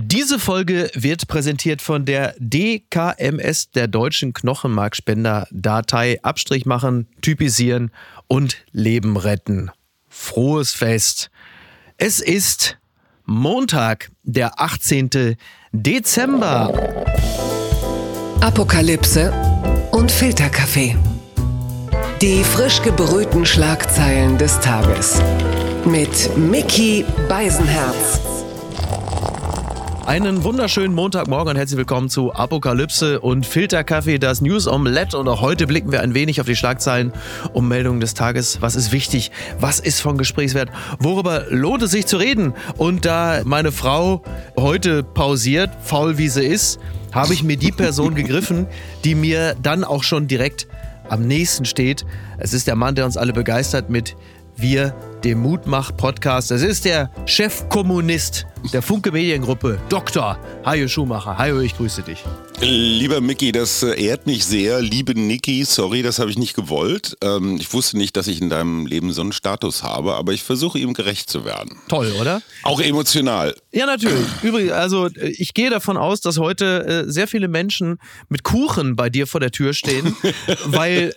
Diese Folge wird präsentiert von der DKMS, der Deutschen Knochenmarkspender. Datei Abstrich machen, typisieren und Leben retten. Frohes Fest. Es ist Montag, der 18. Dezember. Apokalypse und Filterkaffee. Die frisch gebrühten Schlagzeilen des Tages. Mit Mickey Beisenherz. Einen wunderschönen Montagmorgen und herzlich willkommen zu Apokalypse und Filterkaffee, das News Omelette. Und auch heute blicken wir ein wenig auf die Schlagzeilen um Meldungen des Tages. Was ist wichtig? Was ist von Gesprächswert? Worüber lohnt es sich zu reden? Und da meine Frau heute pausiert, faul wie sie ist, habe ich mir die Person gegriffen, die mir dann auch schon direkt am nächsten steht. Es ist der Mann, der uns alle begeistert mit Wir, dem Mutmach-Podcast. Es ist der Chefkommunist der Funke Mediengruppe, Dr. Hajo Schumacher. Hajo, ich grüße dich. Lieber Mickey, das äh, ehrt mich sehr. Liebe Niki, sorry, das habe ich nicht gewollt. Ähm, ich wusste nicht, dass ich in deinem Leben so einen Status habe, aber ich versuche ihm gerecht zu werden. Toll, oder? Auch emotional. Ja, natürlich. Übrigens, also äh, ich gehe davon aus, dass heute äh, sehr viele Menschen mit Kuchen bei dir vor der Tür stehen, weil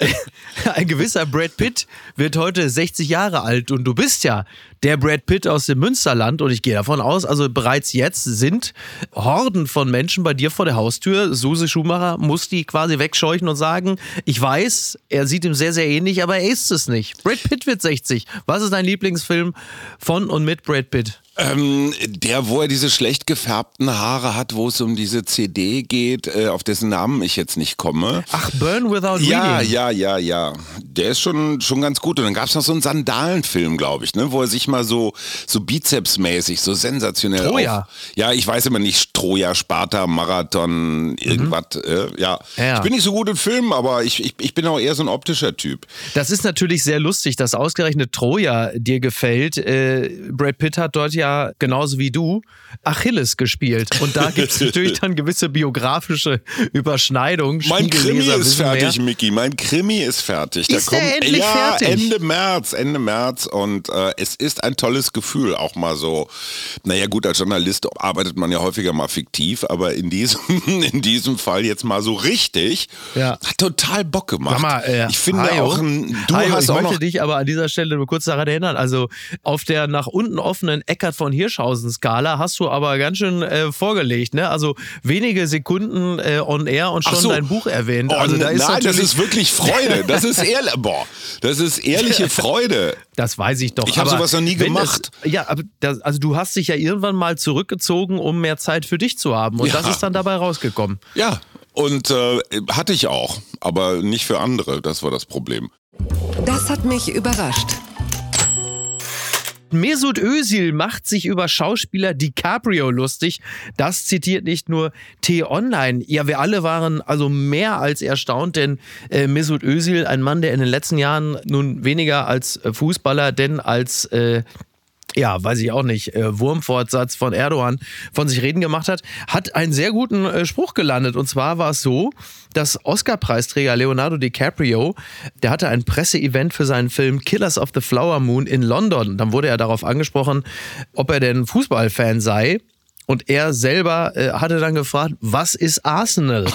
ein gewisser Brad Pitt wird heute 60 Jahre alt und du bist ja der Brad Pitt aus dem Münsterland und ich gehe davon aus, also bereits jetzt sind Horden von Menschen bei dir vor der Haustür. Suse Schumacher muss die quasi wegscheuchen und sagen, ich weiß, er sieht ihm sehr, sehr ähnlich, aber er ist es nicht. Brad Pitt wird 60. Was ist dein Lieblingsfilm von und mit Brad Pitt? Ähm, der, wo er diese schlecht gefärbten Haare hat, wo es um diese CD geht, äh, auf dessen Namen ich jetzt nicht komme. Ach, Burn Without Ja, Reading. ja, ja, ja. Der ist schon, schon ganz gut. Und dann gab es noch so einen Sandalenfilm, glaube ich, ne, wo er sich mal so, so bizepsmäßig, so sensationell Troja. Auf, ja, ich weiß immer nicht, Troja, Sparta, Marathon, irgendwas. Äh, ja. Mhm. Ja. Ich bin nicht so gut in Filmen, aber ich, ich, ich bin auch eher so ein optischer Typ. Das ist natürlich sehr lustig, dass ausgerechnet Troja dir gefällt. Äh, Brad Pitt hat dort ja genauso wie du Achilles gespielt. Und da gibt es natürlich dann gewisse biografische Überschneidungen. Mein Krimi ist fertig, mehr. Mickey. Mein Krimi ist fertig. Ist der endlich ja, fertig? Ende März, Ende März. Und äh, es ist ein tolles Gefühl, auch mal so. Naja, gut, als Journalist arbeitet man ja häufiger mal fiktiv, aber in diesem, in diesem Fall jetzt mal so richtig. Ja. Hat total Bock gemacht. Sag mal, äh, ich finde Hajo, auch ein, du Hajo, hast ich auch möchte noch dich aber an dieser Stelle nur kurz daran erinnern. Also auf der nach unten offenen Eckart von Hirschhausen-Skala hast du aber ganz schön äh, vorgelegt. Ne? Also wenige Sekunden äh, on air und schon so. dein Buch erwähnt. Oh, also da ist nein, das ist wirklich Freude. Das ist ehrlich, boah, das ist ehrliche Freude. Das weiß ich doch. Ich hab aber sowas noch nie gemacht. Es, ja, aber das, also du hast dich ja irgendwann mal zurückgezogen, um mehr Zeit für dich zu haben. Und Ja. das ist dann dabei rausgekommen. Ja, und äh, hatte ich auch, aber nicht für andere. Das war das Problem. Das hat mich überrascht. Mesut Özil macht sich über Schauspieler DiCaprio lustig. Das zitiert nicht nur T-Online. Ja, wir alle waren also mehr als erstaunt, denn äh, Mesut Özil, ein Mann, der in den letzten Jahren nun weniger als äh, Fußballer, denn als äh, ja, weiß ich auch nicht, äh, Wurmfortsatz von Erdogan von sich reden gemacht hat, hat einen sehr guten äh, Spruch gelandet. Und zwar war es so, dass Oscar-Preisträger Leonardo DiCaprio, der hatte ein Presseevent für seinen Film Killers of the Flower Moon in London. Dann wurde er darauf angesprochen, ob er denn Fußballfan sei. Und er selber äh, hatte dann gefragt, was ist Arsenal?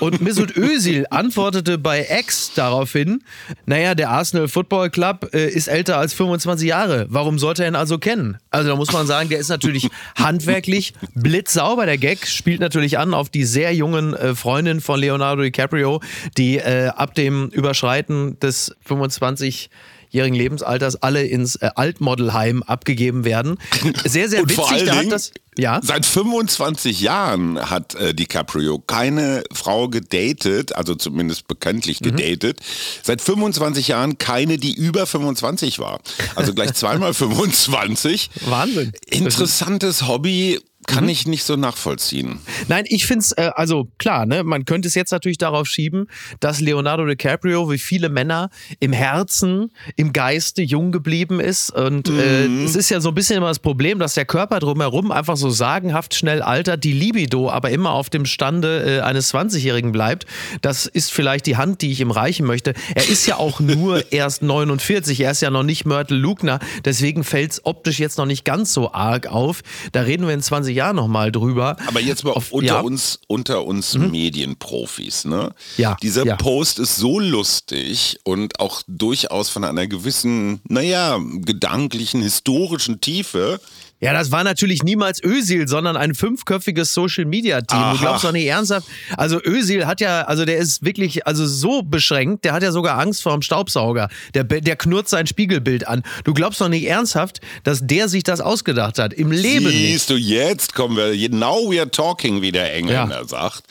Und Mesut Özil antwortete bei X daraufhin, naja, der Arsenal Football Club äh, ist älter als 25 Jahre. Warum sollte er ihn also kennen? Also da muss man sagen, der ist natürlich handwerklich blitzsauber. Der Gag spielt natürlich an auf die sehr jungen äh, Freundin von Leonardo DiCaprio, die äh, ab dem Überschreiten des 25 jährigen Lebensalters alle ins äh, Altmodelheim abgegeben werden. Sehr, sehr Und witzig. vor allen da hat Dingen, das, ja. seit 25 Jahren hat äh, DiCaprio keine Frau gedatet, also zumindest bekanntlich Mhm. gedatet. Seit 25 Jahren keine, die über 25 war. Also gleich zweimal 25. Wahnsinn. Interessantes Hobby. Mhm. Kann ich nicht so nachvollziehen. Nein, ich finde es, äh, also klar, ne, man könnte es jetzt natürlich darauf schieben, dass Leonardo DiCaprio, wie viele Männer, im Herzen, im Geiste jung geblieben ist. Und äh, es ist ja so ein bisschen immer das Problem, dass der Körper drumherum einfach so sagenhaft schnell altert, die Libido aber immer auf dem Stande äh, eines 20-Jährigen bleibt. Das ist vielleicht die Hand, die ich ihm reichen möchte. Er ist ja auch nur erst 49, er ist ja noch nicht Mörtel Lugner, deswegen fällt es optisch jetzt noch nicht ganz so arg auf. Da reden wir in 20 Jahr nochmal drüber. Aber jetzt mal Auf- unter ja. uns, unter uns Medienprofis, ne? Ja, Dieser ja. Post ist so lustig und auch durchaus von einer gewissen, naja, gedanklichen, historischen Tiefe. Ja, das war natürlich niemals Özil, sondern ein fünfköpfiges Social Media Team. Aha. Du glaubst doch nicht ernsthaft. Also Özil hat ja, also der ist wirklich, also so beschränkt, der hat ja sogar Angst vor dem Staubsauger. Der, der knurrt sein Spiegelbild an. Du glaubst doch nicht ernsthaft, dass der sich das ausgedacht hat. Im Leben nicht. Siehst du, jetzt kommen wir, now we are talking, wie der Engländer Ja. sagt.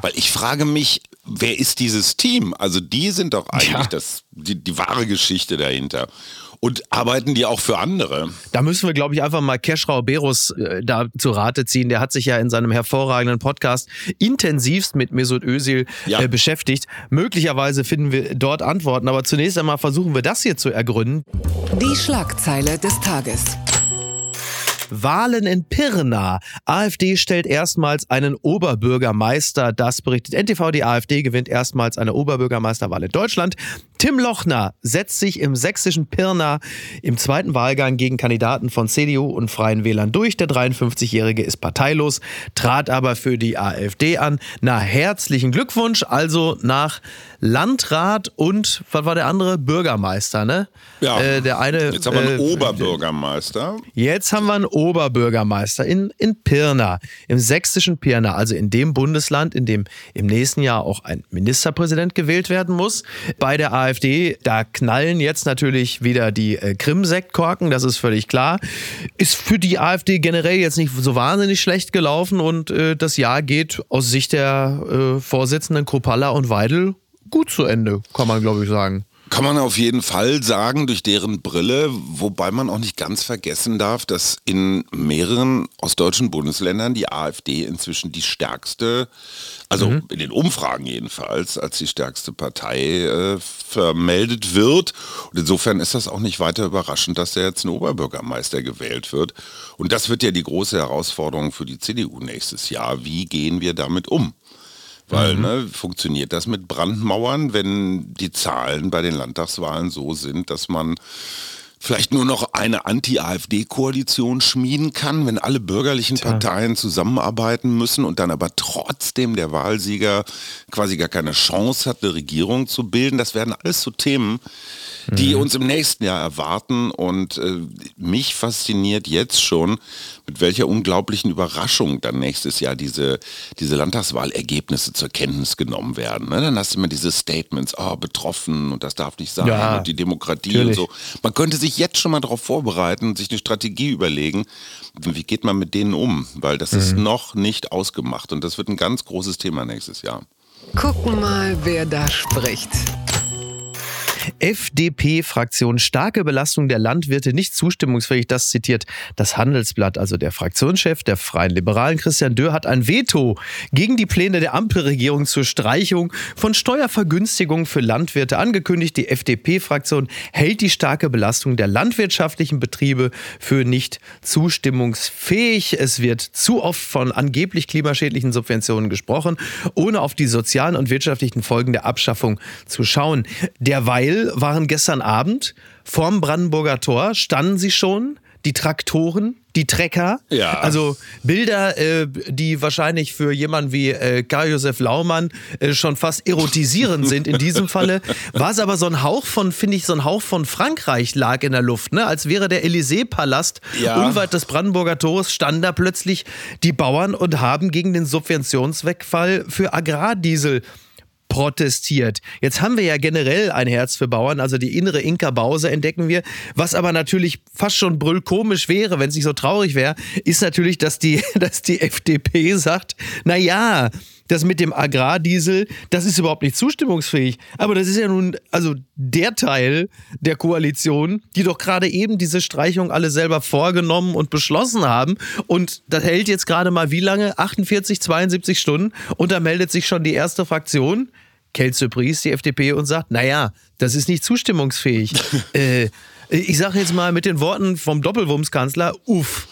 Weil ich frage mich, wer ist dieses Team? Also die sind doch eigentlich Ja. das, die, die wahre Geschichte dahinter. Und arbeiten die auch für andere? Da müssen wir, glaube ich, einfach mal Keschrau Berus äh, da zu Rate ziehen. Der hat sich ja in seinem hervorragenden Podcast intensivst mit Mesut Özil Ja. äh, beschäftigt. Möglicherweise finden wir dort Antworten, aber zunächst einmal versuchen wir das hier zu ergründen. Die Schlagzeile des Tages. Wahlen in Pirna. AfD stellt erstmals einen Oberbürgermeister. Das berichtet NTV. Die AfD gewinnt erstmals eine Oberbürgermeisterwahl in Deutschland. Tim Lochner setzt sich im sächsischen Pirna im zweiten Wahlgang gegen Kandidaten von CDU und Freien Wählern durch. Der 53-Jährige ist parteilos, trat aber für die AfD an. Na, herzlichen Glückwunsch. Also nach Landrat und, was war der andere? Bürgermeister, ne? Ja. Äh, der eine. Jetzt haben wir einen äh, Oberbürgermeister. Jetzt haben wir einen Oberbürgermeister in, in Pirna, im sächsischen Pirna, also in dem Bundesland, in dem im nächsten Jahr auch ein Ministerpräsident gewählt werden muss. Bei der AfD, da knallen jetzt natürlich wieder die äh, Krim-Sektkorken, das ist völlig klar. Ist für die AfD generell jetzt nicht so wahnsinnig schlecht gelaufen und äh, das Jahr geht aus Sicht der äh, Vorsitzenden Kropalla und Weidel gut zu Ende, kann man glaube ich sagen. Kann man auf jeden Fall sagen, durch deren Brille, wobei man auch nicht ganz vergessen darf, dass in mehreren ostdeutschen Bundesländern die AfD inzwischen die stärkste, also in den Umfragen jedenfalls, als die stärkste Partei äh, vermeldet wird. Und insofern ist das auch nicht weiter überraschend, dass da jetzt ein Oberbürgermeister gewählt wird. Und das wird ja die große Herausforderung für die CDU nächstes Jahr. Wie gehen wir damit um? Weil, ne, funktioniert das mit Brandmauern, wenn die Zahlen bei den Landtagswahlen so sind, dass man vielleicht nur noch eine Anti-AfD-Koalition schmieden kann, wenn alle bürgerlichen Parteien zusammenarbeiten müssen und dann aber trotzdem der Wahlsieger quasi gar keine Chance hat, eine Regierung zu bilden. Das werden alles so Themen, die uns im nächsten Jahr erwarten. Und äh, mich fasziniert jetzt schon, mit welcher unglaublichen Überraschung dann nächstes Jahr diese, diese Landtagswahlergebnisse zur Kenntnis genommen werden. Ne? Dann hast du immer diese Statements, oh, betroffen und das darf nicht sein Ja, und die Demokratie natürlich. und so. Man könnte sich jetzt schon mal darauf vorbereiten und sich eine Strategie überlegen, wie geht man mit denen um, weil das ist Mhm. noch nicht ausgemacht und das wird ein ganz großes Thema nächstes Jahr. Gucken mal, wer da spricht. FDP-Fraktion starke Belastung der Landwirte nicht zustimmungsfähig. Das zitiert das Handelsblatt. Also der Fraktionschef der Freien Liberalen Christian Dürr hat ein Veto gegen die Pläne der Ampelregierung zur Streichung von Steuervergünstigungen für Landwirte angekündigt. Die FDP-Fraktion hält die starke Belastung der landwirtschaftlichen Betriebe für nicht zustimmungsfähig. Es wird zu oft von angeblich klimaschädlichen Subventionen gesprochen, ohne auf die sozialen und wirtschaftlichen Folgen der Abschaffung zu schauen. Derweil waren gestern Abend vorm Brandenburger Tor, standen sie schon, die Traktoren, die Trecker. Ja. Also Bilder, äh, die wahrscheinlich für jemanden wie äh, Karl-Josef Laumann äh, schon fast erotisierend sind. In diesem Falle war es aber so ein Hauch von, finde ich, so ein Hauch von Frankreich lag in der Luft, ne? als wäre der Élysée-Palast Ja. unweit des Brandenburger Tores, standen da plötzlich die Bauern und haben gegen den Subventionswegfall für Agrardiesel protestiert. Jetzt haben wir ja generell ein Herz für Bauern, also die innere Inka Bause entdecken wir. Was aber natürlich fast schon brüllkomisch wäre, wenn es nicht so traurig wäre, ist natürlich, dass die, dass die FDP sagt, na ja, das mit dem Agrardiesel, das ist überhaupt nicht zustimmungsfähig. Aber das ist ja nun, also der Teil der Koalition, die doch gerade eben diese Streichung alle selber vorgenommen und beschlossen haben. Und das hält jetzt gerade mal wie lange? 48, 72 Stunden. Und da meldet sich schon die erste Fraktion, Kelt Surprise, die FDP, und sagt, naja, das ist nicht zustimmungsfähig. äh, ich sage jetzt mal mit den Worten vom Doppelwumms-Kanzler, uff.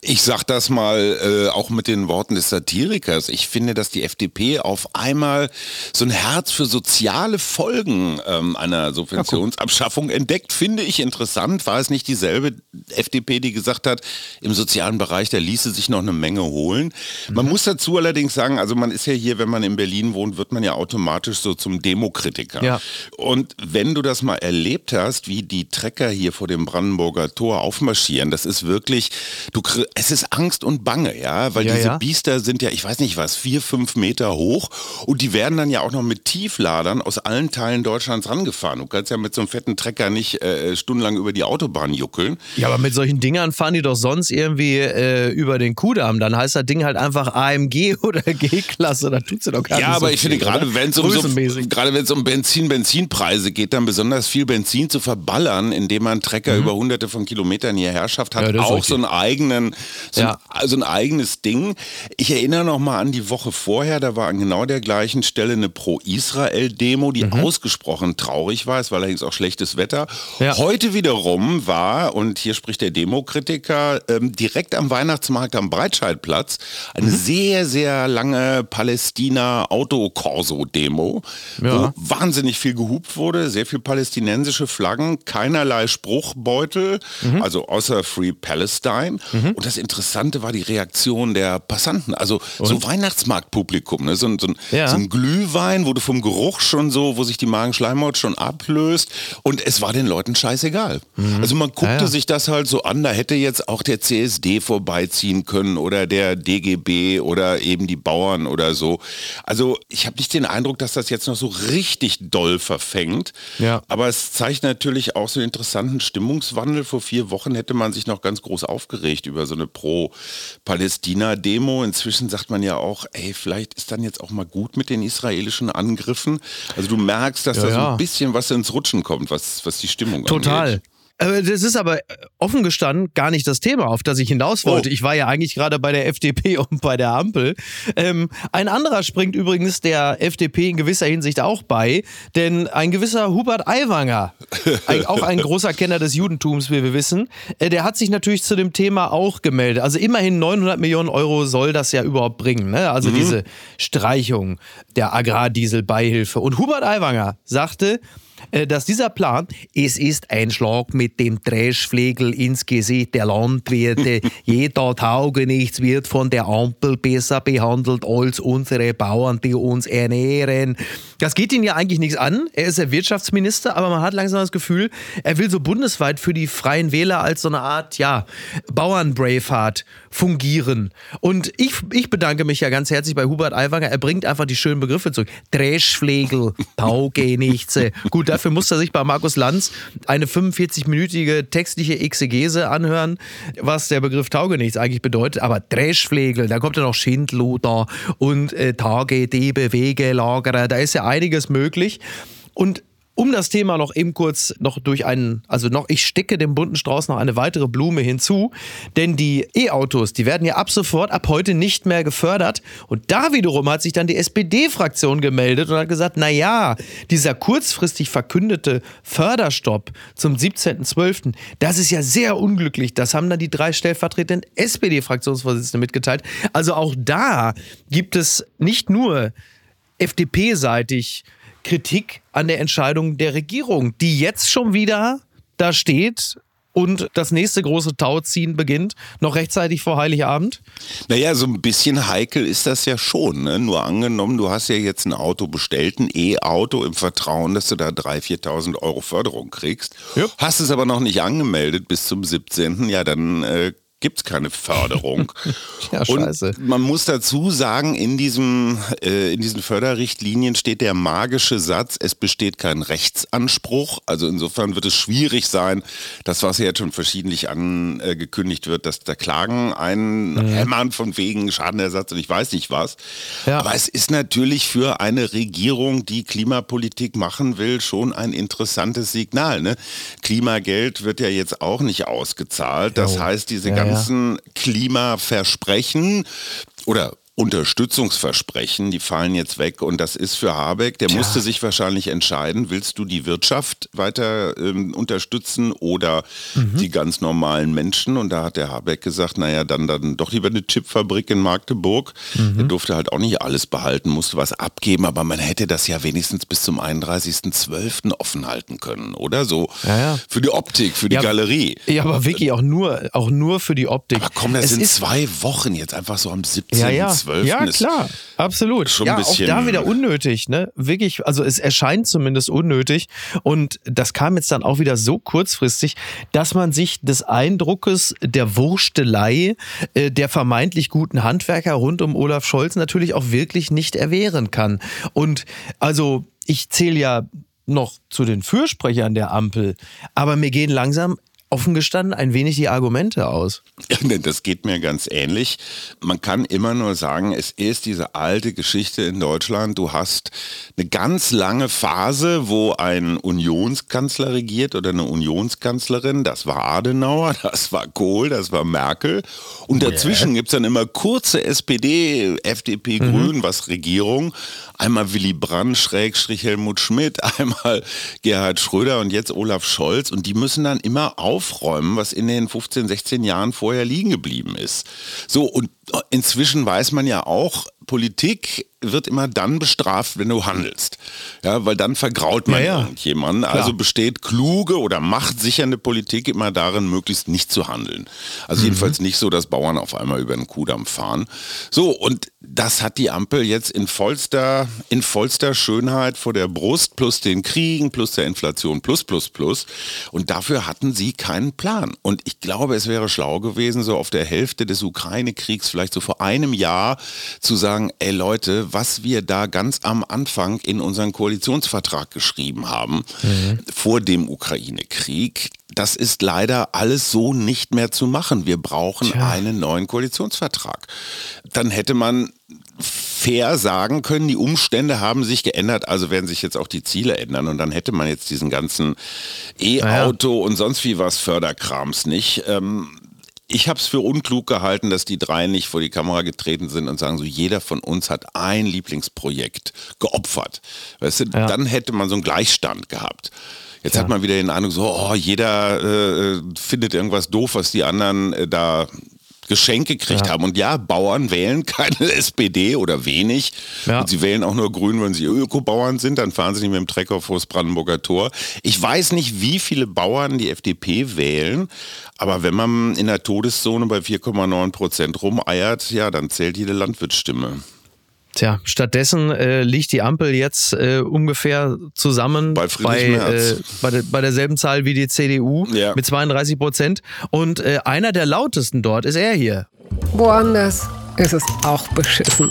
Ich sag das mal äh, auch mit den Worten des Satirikers. Ich finde, dass die FDP auf einmal so ein Herz für soziale Folgen ähm, einer Subventionsabschaffung entdeckt. Finde ich interessant. War es nicht dieselbe FDP, die gesagt hat, im sozialen Bereich, da ließe sich noch eine Menge holen. Man muss dazu allerdings sagen, also man ist ja hier, wenn man in Berlin wohnt, wird man ja automatisch so zum Demokritiker. Ja. Und wenn du das mal erlebt hast, wie die Trecker hier vor dem Brandenburger Tor aufmarschieren, das ist wirklich, du, es ist Angst und Bange, ja, weil Ja, diese ja. Biester sind ja, ich weiß nicht was, vier, fünf Meter hoch und die werden dann ja auch noch mit Tiefladern aus allen Teilen Deutschlands rangefahren. Du kannst ja mit so einem fetten Trecker nicht äh, stundenlang über die Autobahn juckeln. Ja, aber mit solchen Dingern fahren die doch sonst irgendwie äh, über den Kudamm. Dann heißt das Ding halt einfach AMG oder G-Klasse. Da tut sie doch gar Ja, nicht aber so ich finde, gerade wenn es um, so, Größenmäßig. gerade wenn es um Benzin, Benzinpreise geht, dann besonders viel Benzin zu verballern, indem man Trecker über hunderte von Kilometern hierher schafft, hat Mhm. Ja, auch so einen eigenen, so, Ja. ein, so ein eigenes Ding. Ich erinnere noch mal an die Woche vorher, da war an genau der gleichen Stelle eine Pro-Israel-Demo, die ausgesprochen traurig war. Es war allerdings auch schlechtes Wetter. Mhm. Ja. Heute wiederum war, und hier spricht der Demokritiker, ähm, direkt am Weihnachtsmarkt am Breitscheidplatz eine Mhm. sehr, sehr lange Palästina-Autokorso-Demo, Ja. wo wahnsinnig viel gehupt wurde, sehr viel palästinensische Flaggen, keinerlei Spruchbeutel, Mhm. also außer Free Palestine. Und das Interessante war die Reaktion der Passanten, also so Weihnachtsmarktpublikum, ne? so, ein- so, ein, Ja. so ein Glühwein, wo du vom Geruch schon so, wo sich die Magenschleimhaut schon ablöst und es war den Leuten scheißegal. Also man guckte Mhm. Ja, ja. sich das halt so an, da hätte jetzt auch der CSD vorbeiziehen können oder der DGB oder eben die Bauern oder so. Also ich habe nicht den Eindruck, dass das jetzt noch so richtig doll verfängt. Ja. Aber es zeigt natürlich auch so einen interessanten Stimmungswandel. Vor vier Wochen hätte man sich noch ganz groß aufgeregt über so eine Pro-Palästina-Demo. Inzwischen sagt man ja auch, ey, vielleicht ist dann jetzt auch mal gut mit den israelischen Angriffen. Also du merkst, dass Ja, da so ein bisschen was ins Rutschen kommt, was, was die Stimmung Total. angeht. Das ist aber äh, offen gestanden gar nicht das Thema, auf das ich hinaus wollte. Oh. Ich war ja eigentlich gerade bei der FDP und bei der Ampel. Ähm, ein anderer springt übrigens der FDP in gewisser Hinsicht auch bei, denn ein gewisser Hubert Aiwanger, ein, auch ein großer Kenner des Judentums, wie wir wissen, äh, der hat sich natürlich zu dem Thema auch gemeldet. Also immerhin 900 Millionen Euro soll das ja überhaupt bringen. Ne? Also diese Streichung der Agrardieselbeihilfe. Und Hubert Aiwanger sagte, dass dieser Plan, es ist ein Schlag mit dem Dreschflegel ins Gesicht der Landwirte. Jeder Taugenichts wird von der Ampel besser behandelt als unsere Bauern, die uns ernähren. Das geht ihn ja eigentlich nichts an. Er ist der Wirtschaftsminister, aber man hat langsam das Gefühl, er will so bundesweit für die Freien Wähler als so eine Art, ja, Bauern-Braveheart fungieren. Und ich, ich bedanke mich ja ganz herzlich bei Hubert Aiwanger. Er bringt einfach die schönen Begriffe zurück. Dreschflegel, Taugenichtse. Gut, dafür muss er sich bei Markus Lanz eine 45-minütige textliche Exegese anhören, was der Begriff Taugenichts eigentlich bedeutet. Aber Dreschflegel, da kommt ja noch Schindluder und äh, Tage, Diebe, Wegelagerer. Da ist ja einiges möglich. Und um das Thema noch eben kurz noch durch einen, also noch, ich stecke dem bunten Strauß noch eine weitere Blume hinzu, denn die E-Autos, die werden ja ab sofort, ab heute nicht mehr gefördert. Und da wiederum hat sich dann die SPD-Fraktion gemeldet und hat gesagt, na ja, dieser kurzfristig verkündete Förderstopp zum 17.12., das ist ja sehr unglücklich. Das haben dann die drei stellvertretenden SPD-Fraktionsvorsitzenden mitgeteilt. Also auch da gibt es nicht nur FDP-seitig Kritik an der Entscheidung der Regierung, die jetzt schon wieder da steht und das nächste große Tauziehen beginnt, noch rechtzeitig vor Heiligabend. Naja, so ein bisschen heikel ist das ja schon. Ne? Nur angenommen, du hast ja jetzt ein Auto bestellt, ein E-Auto im Vertrauen, dass du da 3.000, 4.000 Euro Förderung kriegst. Ja. Hast es aber noch nicht angemeldet bis zum 17. Ja, dann äh, gibt es keine Förderung. Ja, scheiße. Und man muss dazu sagen, in, diesem, äh, in diesen Förderrichtlinien steht der magische Satz, es besteht kein Rechtsanspruch. Also insofern wird es schwierig sein, das, was ja jetzt schon verschiedentlich angekündigt wird, dass da Klagen einhämmern von wegen Schadenersatz und ich weiß nicht was. Ja. Aber es ist natürlich für eine Regierung, die Klimapolitik machen will, schon ein interessantes Signal. Ne? Klimageld wird ja jetzt auch nicht ausgezahlt. Das heißt, diese Ja, ja. Ganzen Klimaversprechen oder Unterstützungsversprechen, die fallen jetzt weg und das ist für Habeck, der Tja. musste sich wahrscheinlich entscheiden, willst du die Wirtschaft weiter ähm, unterstützen oder mhm. die ganz normalen Menschen und da hat der Habeck gesagt, naja, dann, dann doch lieber eine Chipfabrik in Magdeburg. Mhm. Er durfte halt auch nicht alles behalten, musste was abgeben, aber man hätte das ja wenigstens bis zum 31.12. offen halten können, oder? So ja, ja. für die Optik, für die ja, Galerie. Ja, aber wirklich auch nur, auch nur für die Optik. Aber komm, das es sind zwei Wochen jetzt einfach so am 17. Ja, ja. 12. Ja, klar, absolut. Schon ja, ein bisschen auch da wieder unnötig, ne? Wirklich, also es erscheint zumindest unnötig. Und das kam jetzt dann auch wieder so kurzfristig, dass man sich des Eindruckes der Wurstelei äh, der vermeintlich guten Handwerker rund um Olaf Scholz natürlich auch wirklich nicht erwehren kann. Und also ich zähle ja noch zu den Fürsprechern der Ampel, aber mir gehen langsam offen gestanden ein wenig die Argumente aus. Das geht mir ganz ähnlich. Man kann immer nur sagen, es ist diese alte Geschichte in Deutschland. Du hast eine ganz lange Phase, wo ein Unionskanzler regiert oder eine Unionskanzlerin. Das war Adenauer, das war Kohl, das war Merkel. Und dazwischen yeah. gibt es dann immer kurze SPD, FDP, mhm. Grün, was Regierung. Einmal Willy Brandt, Schrägstrich Helmut Schmidt, einmal Gerhard Schröder und jetzt Olaf Scholz. Und die müssen dann immer aufräumen, was in den 15, 16 Jahren vorher liegen geblieben ist. So, und inzwischen weiß man ja auch, Politik wird immer dann bestraft, wenn du handelst. Ja, weil dann vergraut man ja, ja. irgendjemanden. Also besteht kluge oder machtsichernde Politik immer darin, möglichst nicht zu handeln. Also mhm. jedenfalls nicht so, dass Bauern auf einmal über den Kudamm fahren. So, und das hat die Ampel jetzt in vollster, in vollster Schönheit vor der Brust, plus den Kriegen, plus der Inflation, plus, plus, plus. Und dafür hatten sie keinen Plan. Und ich glaube, es wäre schlau gewesen, so auf der Hälfte des Ukraine-Kriegs, vielleicht so vor einem Jahr, zu sagen, ey Leute, was wir da ganz am Anfang in unseren Koalitionsvertrag geschrieben haben, mhm. vor dem Ukraine-Krieg, das ist leider alles so nicht mehr zu machen. Wir brauchen Tja. einen neuen Koalitionsvertrag. Dann hätte man fair sagen können, die Umstände haben sich geändert, also werden sich jetzt auch die Ziele ändern und dann hätte man jetzt diesen ganzen E-Auto ja. und sonst wie was Förderkrams nicht. Ähm, ich habe es für unklug gehalten, dass die drei nicht vor die Kamera getreten sind und sagen, so jeder von uns hat ein Lieblingsprojekt geopfert. Weißt du, ja. dann hätte man so einen Gleichstand gehabt. Jetzt ja. hat man wieder den Eindruck, so, oh, jeder äh, findet irgendwas doof, was die anderen äh, da Geschenke gekriegt ja. haben. Und ja, Bauern wählen keine SPD oder wenig. Ja. Und sie wählen auch nur Grün, wenn sie Ökobauern sind. Dann fahren sie nicht mit dem Trecker vor das Brandenburger Tor. Ich weiß nicht, wie viele Bauern die FDP wählen. Aber wenn man in der Todeszone bei 4,9 Prozent rumeiert, ja, dann zählt jede Landwirtsstimme. Tja, stattdessen äh, liegt die Ampel jetzt äh, ungefähr zusammen bei, bei, äh, bei, de, bei, derselben Zahl wie die CDU ja. mit 32 Prozent. Und äh, einer der lautesten dort ist er hier. Woanders ist es auch beschissen.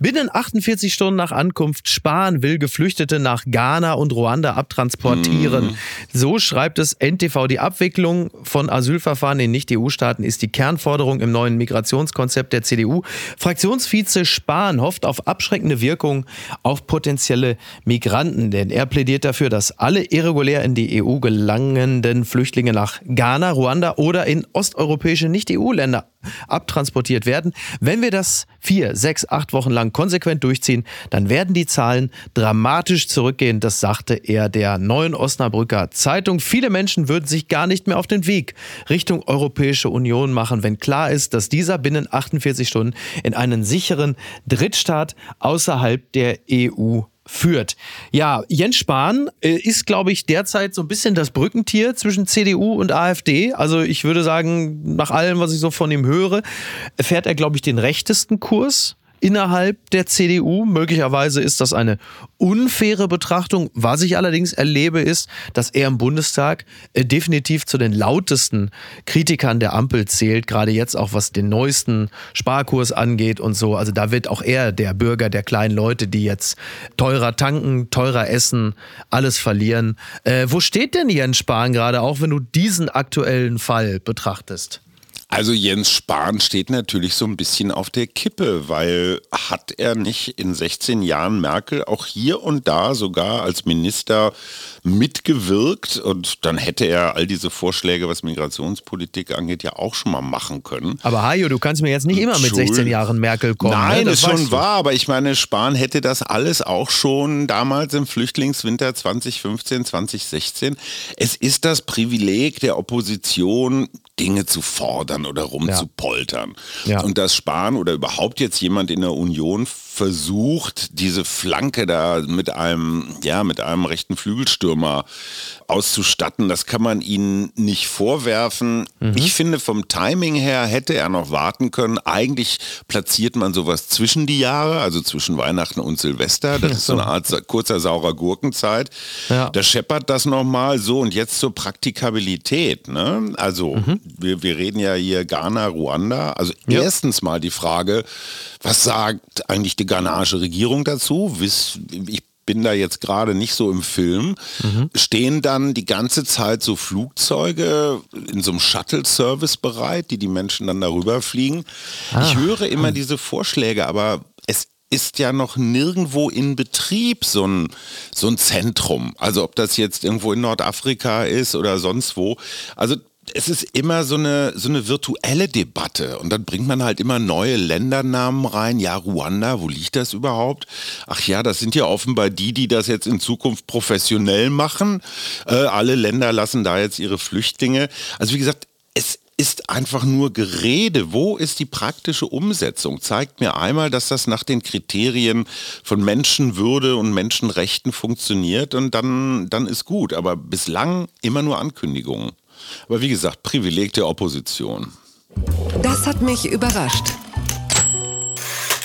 Binnen 48 Stunden nach Ankunft Spahn will Geflüchtete nach Ghana und Ruanda abtransportieren. Mhm. So schreibt es NTV. Die Abwicklung von Asylverfahren in Nicht-EU-Staaten ist die Kernforderung im neuen Migrationskonzept der CDU. Fraktionsvize Spahn hofft auf abschreckende Wirkung auf potenzielle Migranten, denn er plädiert dafür, dass alle irregulär in die EU gelangenden Flüchtlinge nach Ghana, Ruanda oder in osteuropäische Nicht-EU-Länder abtransportiert werden. Wenn wir das vier, sechs, acht Wochen lang konsequent durchziehen, dann werden die Zahlen dramatisch zurückgehen. Das sagte er der neuen Osnabrücker Zeitung. Viele Menschen würden sich gar nicht mehr auf den Weg Richtung Europäische Union machen, wenn klar ist, dass dieser binnen 48 Stunden in einen sicheren Drittstaat außerhalb der EU führt. Ja, Jens Spahn äh, ist, glaube ich, derzeit so ein bisschen das Brückentier zwischen CDU und AfD. Also ich würde sagen, nach allem, was ich so von ihm höre, fährt er, glaube ich, den rechtesten Kurs innerhalb der CDU. Möglicherweise ist das eine unfaire Betrachtung. Was ich allerdings erlebe, ist, dass er im Bundestag äh, definitiv zu den lautesten Kritikern der Ampel zählt, gerade jetzt auch was den neuesten Sparkurs angeht und so. Also da wird auch er der Bürger der kleinen Leute, die jetzt teurer tanken, teurer essen, alles verlieren. Äh, wo steht denn Jens Spahn gerade, auch wenn du diesen aktuellen Fall betrachtest? Also Jens Spahn steht natürlich so ein bisschen auf der Kippe, weil hat er nicht in 16 Jahren Merkel auch hier und da sogar als Minister mitgewirkt und dann hätte er all diese Vorschläge, was Migrationspolitik angeht, ja auch schon mal machen können. Aber Hajo, du kannst mir jetzt nicht immer mit 16 Jahren Merkel kommen. Ne? Nein, ne? das ist schon wahr, aber ich meine, Spahn hätte das alles auch schon damals im Flüchtlingswinter 2015, 2016. Es ist das Privileg der Opposition, Dinge zu fordern oder rumzupoltern. Ja. Ja. Und das Spahn oder überhaupt jetzt jemand in der Union versucht, diese Flanke da mit einem, ja, mit einem rechten Flügelstürmer auszustatten. Das kann man ihnen nicht vorwerfen. Mhm. Ich finde, vom Timing her hätte er noch warten können. Eigentlich platziert man sowas zwischen die Jahre, also zwischen Weihnachten und Silvester. Das ist so eine Art kurzer saurer Gurkenzeit. Ja. Da scheppert das nochmal so und jetzt zur Praktikabilität. Ne? Also, mhm. wir, wir reden ja hier Ghana, Ruanda. Also, ja. erstens mal die Frage, was sagt eigentlich die ghanaische Regierung dazu? Ich bin da jetzt gerade nicht so im Film, mhm. stehen dann die ganze Zeit so Flugzeuge in so einem Shuttle-Service bereit, die die Menschen dann darüber fliegen. Ah. Ich höre immer diese Vorschläge, aber es ist ja noch nirgendwo in Betrieb so ein, so ein Zentrum. Also ob das jetzt irgendwo in Nordafrika ist oder sonst wo. Also es ist immer so eine, so eine virtuelle Debatte und dann bringt man halt immer neue Ländernamen rein. Ja, Ruanda, wo liegt das überhaupt? Ach ja, das sind ja offenbar die, die das jetzt in Zukunft professionell machen. Äh, alle Länder lassen da jetzt ihre Flüchtlinge. Also wie gesagt, es ist einfach nur Gerede. Wo ist die praktische Umsetzung? Zeigt mir einmal, dass das nach den Kriterien von Menschenwürde und Menschenrechten funktioniert und dann, dann ist gut. Aber bislang immer nur Ankündigungen. Aber wie gesagt, Privileg der Opposition. Das hat mich überrascht.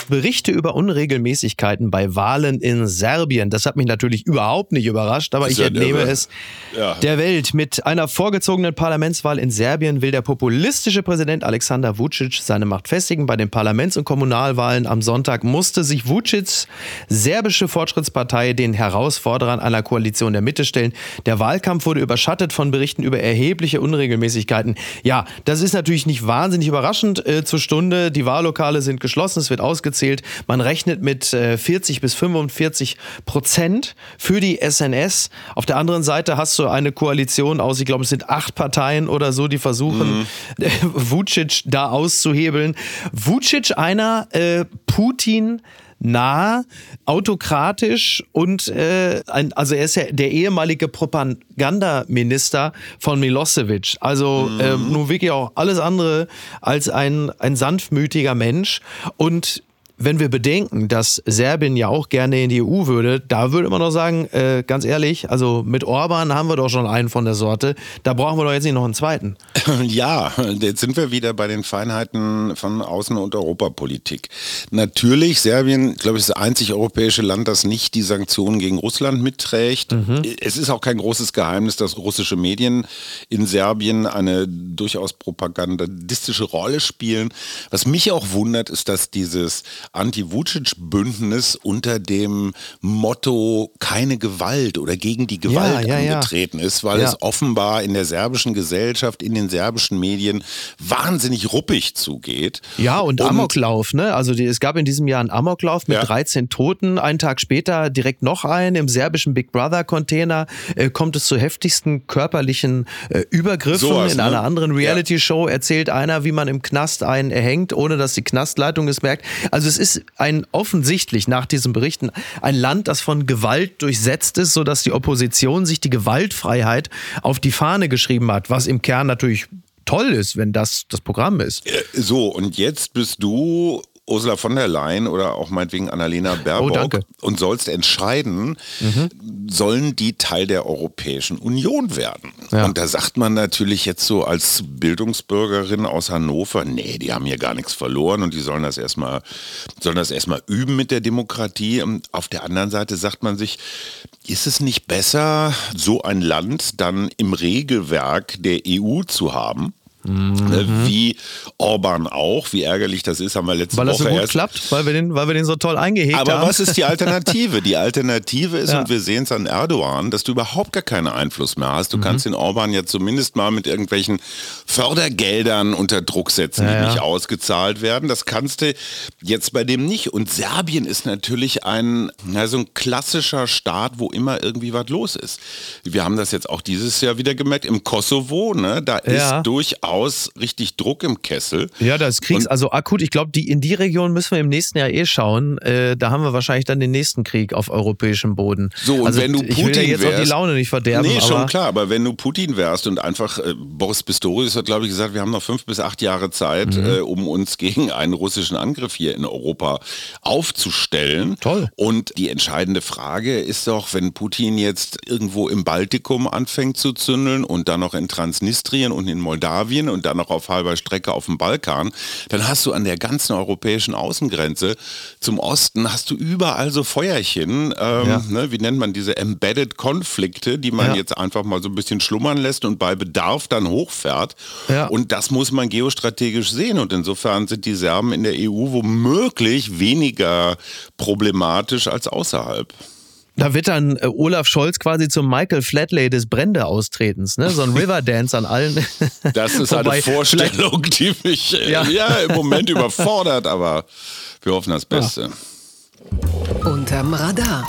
Berichte über Unregelmäßigkeiten bei Wahlen in Serbien. Das hat mich natürlich überhaupt nicht überrascht, aber ich ja entnehme irre. es ja. der Welt. Mit einer vorgezogenen Parlamentswahl in Serbien will der populistische Präsident Alexander Vucic seine Macht festigen. Bei den Parlaments- und Kommunalwahlen am Sonntag musste sich Vucics serbische Fortschrittspartei den Herausforderern einer Koalition der Mitte stellen. Der Wahlkampf wurde überschattet von Berichten über erhebliche Unregelmäßigkeiten. Ja, das ist natürlich nicht wahnsinnig überraschend äh, zur Stunde. Die Wahllokale sind geschlossen, es wird ausgezahlt aufgezählt. Man rechnet mit 40 äh, bis 45 Prozent für die SNS. Auf der anderen Seite hast du eine Koalition aus, ich glaube, es sind acht Parteien oder so, die versuchen, mhm. Vucic da auszuhebeln. Vucic, einer äh, Putin nah, autokratisch und äh, ein, also er ist ja der ehemalige Propagandaminister von Milosevic. Also mhm. äh, nun wirklich auch alles andere als ein, ein sanftmütiger Mensch und wenn wir bedenken, dass Serbien ja auch gerne in die EU würde, da würde man doch sagen, äh, ganz ehrlich, also mit Orban haben wir doch schon einen von der Sorte. Da brauchen wir doch jetzt nicht noch einen zweiten. Ja, jetzt sind wir wieder bei den Feinheiten von Außen- und Europapolitik. Natürlich, Serbien, glaube ich, ist das einzig europäische Land, das nicht die Sanktionen gegen Russland mitträgt. Mhm. Es ist auch kein großes Geheimnis, dass russische Medien in Serbien eine durchaus propagandistische Rolle spielen. Was mich auch wundert, ist, dass dieses Anti-Vucic-Bündnis unter dem Motto keine Gewalt oder gegen die Gewalt ja, ja, angetreten ja. ist, weil es offenbar in der serbischen Gesellschaft, in den serbischen Medien wahnsinnig ruppig zugeht. Ja, und, und Amoklauf, ne? Also die, es gab in diesem Jahr einen Amoklauf mit 13 Toten. Einen Tag später direkt noch einen im serbischen Big Brother-Container äh, kommt es zu heftigsten körperlichen äh, Übergriffen. So was, in ne? einer anderen Reality-Show erzählt einer, wie man im Knast einen erhängt, ohne dass die Knastleitung es merkt. Also es ist ein offensichtlich nach diesen Berichten ein Land, das von Gewalt durchsetzt ist, sodass die Opposition sich die Gewaltfreiheit auf die Fahne geschrieben hat, was im Kern natürlich toll ist, wenn das das Programm ist. Äh, so, und jetzt bist du Ursula von der Leyen oder auch meinetwegen Annalena Baerbock oh, und sollst entscheiden, mhm. sollen die Teil der Europäischen Union werden. Ja. Und da sagt man natürlich jetzt so als Bildungsbürgerin aus Hannover, nee, die haben hier gar nichts verloren und die sollen das erstmal, sollen das erstmal üben mit der Demokratie. Und auf der anderen Seite sagt man sich, ist es nicht besser, so ein Land dann im Regelwerk der EU zu haben? Mhm. Wie Orban auch, wie ärgerlich das ist, haben wir letzte weil Woche Weil das so gut erst. klappt, weil wir, den, weil wir den so toll eingehegt Aber haben. Aber was ist die Alternative? Die Alternative ist, ja. und wir sehen es an Erdogan, dass du überhaupt gar keinen Einfluss mehr hast. Du mhm. kannst den Orban ja zumindest mal mit irgendwelchen Fördergeldern unter Druck setzen, ja, die nicht ausgezahlt werden. Das kannst du jetzt bei dem nicht. Und Serbien ist natürlich ein, na, so ein klassischer Staat, wo immer irgendwie was los ist. Wir haben das jetzt auch dieses Jahr wieder gemerkt. Im Kosovo, ne, da ist durchaus aus richtig Druck im Kessel. Ja, das Kriegs, und also akut. Ich glaube, die, in die Region müssen wir im nächsten Jahr eh schauen. Äh, da haben wir wahrscheinlich dann den nächsten Krieg auf europäischem Boden. So, und also, wenn du Putin ich will ja jetzt wärst, auch die Laune nicht verderben. Nee, schon klar, aber wenn du Putin wärst und einfach, äh, Boris Pistorius hat, glaube ich, gesagt, wir haben noch fünf bis acht Jahre Zeit, mhm. äh, um uns gegen einen russischen Angriff hier in Europa aufzustellen. Toll. Und die entscheidende Frage ist doch, wenn Putin jetzt irgendwo im Baltikum anfängt zu zündeln und dann noch in Transnistrien und in Moldawien und dann noch auf halb halber Strecke auf dem Balkan, dann hast du an der ganzen europäischen Außengrenze zum Osten, hast du überall so Feuerchen, ähm, ja. ne, wie nennt man diese Embedded Konflikte, die man ja. jetzt einfach mal so ein bisschen schlummern lässt und bei Bedarf dann hochfährt. Ja. Und das muss man geostrategisch sehen. Und insofern sind die Serben in der EU womöglich weniger problematisch als außerhalb. Da wird dann äh, Olaf Scholz quasi zum Michael Flatley des Brände-Austretens, ne? So ein Riverdance an allen. Das ist eine Vorstellung, die mich äh, ja. ja. im Moment überfordert, aber wir hoffen das Beste. Ja. Unterm Radar.